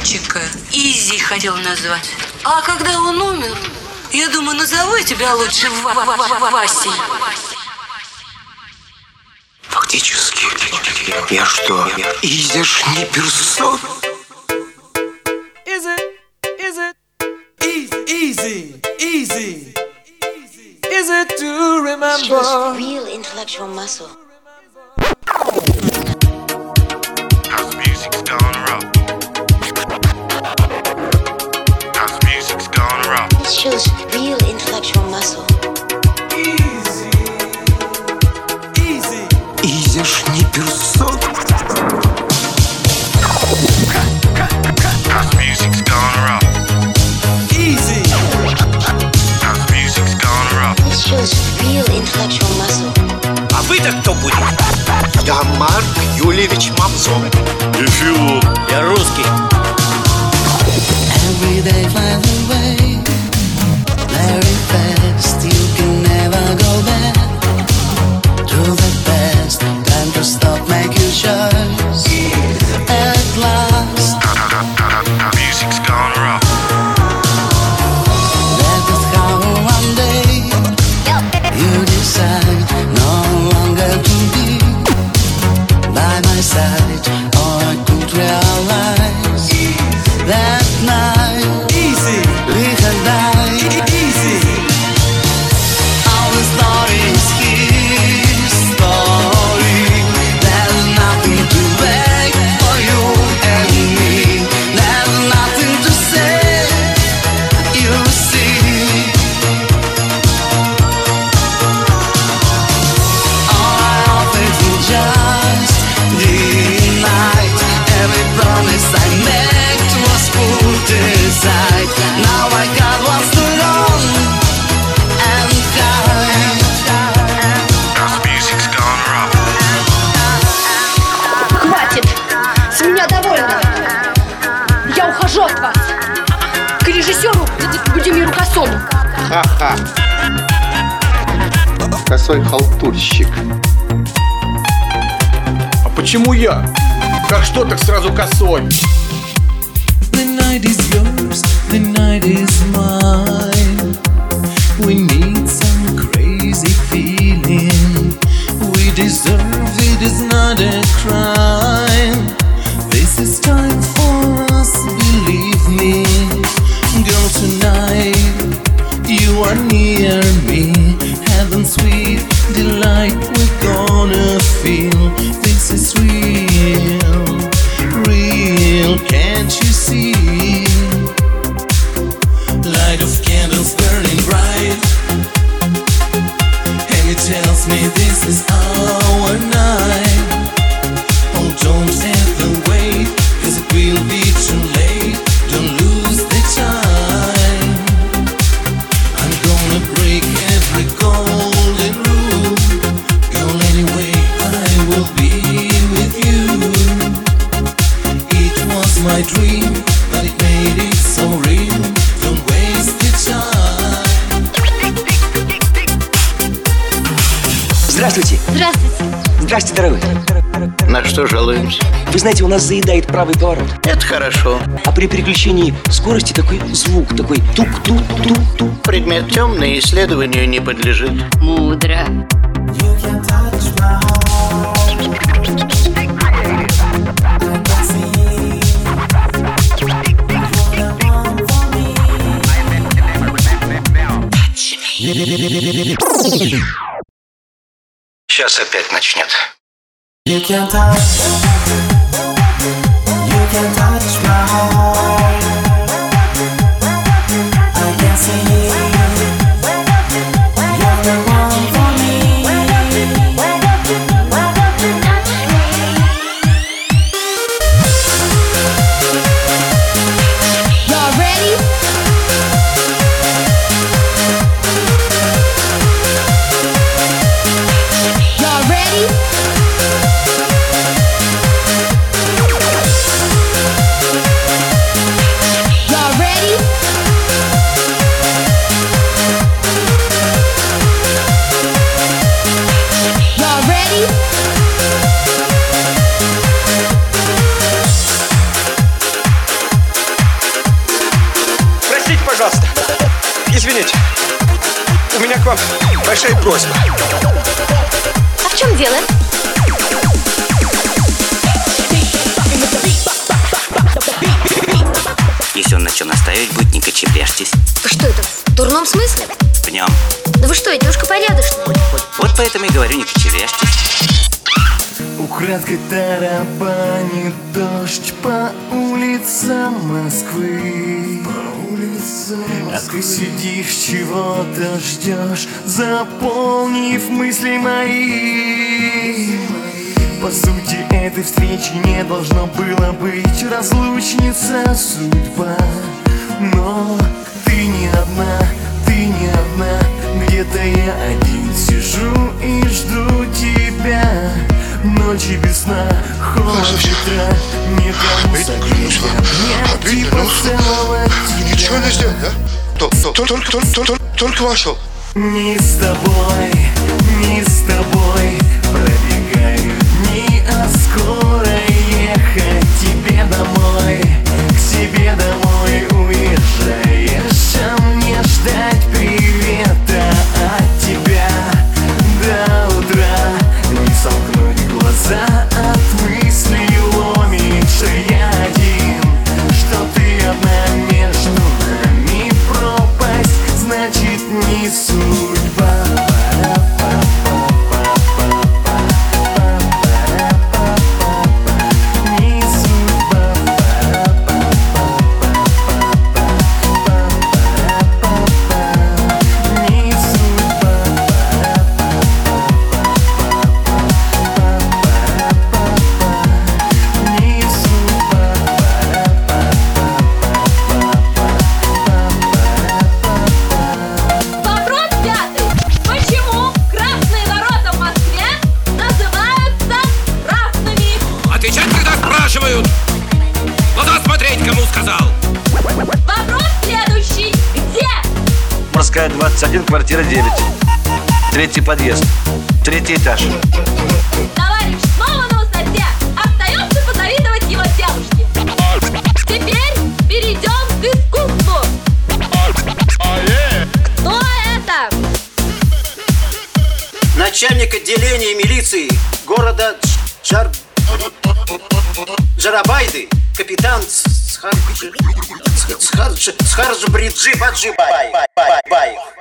мальчика Изи хотел назвать. А когда он умер, я думаю, назову я тебя лучше Ва- Ва- Ва- Васей. Фактически, я что, изяшний персон? Is it? Is it? Easy, easy, easy. Is it to remember? real intellectual muscle. This shows real intellectual muscle. Easy, easy. Изяшний персон? House music's gone rough. Easy, music's gone rough. This shows real intellectual muscle. А вы-то кто будет? Я Марк Юльевич Мамзон. Я русский. Every day flies away very Ха-ха. Косой халтурщик. А почему я? Как что, так сразу косой. The night is yours, the night is mine. We need some crazy feeling. We deserve it is not a crime. Me Здравствуйте. Здравствуйте! Здрасте, дорогой. На что жалуемся? Вы знаете, у нас заедает правый поворот. Это хорошо. А при переключении скорости такой звук, такой тук-тук-тук-тук. Предмет темный, исследованию не подлежит. Мудро! Сейчас опять начнет. You can touch, you can touch my heart. Большая просьба. А в чем дело? Если он на чем настаивать будет, не кочевряжьтесь. А что это, в дурном смысле? В нем. Да вы что, я девушка порядочная. Вот поэтому и говорю, не кочевряжьтесь. Украдкой тарабанит дождь по улицам Москвы. По улицам А ты сидишь, чего-то ждешь Заполнив мысли мои. По сути этой встречи не должно было быть. Разлучница судьба. Но ты не одна, ты не одна. Где-то я один Ночи без сна, холод ветра Никому согреть обнять и поцеловать Ничего не сделал, да? Только, только, только, только вошел. Не с тобой, Морская 21, квартира 9. Третий подъезд. Третий этаж. Товарищ, снова на высоте. Остается позавидовать его девушке. Теперь перейдем к искусству. Кто это? Начальник отделения милиции города Джар... Джарабайды, капитан Схарджи... Схарджи... Схарджи Бриджи Баджи Бай... Бай... Бай... Баев.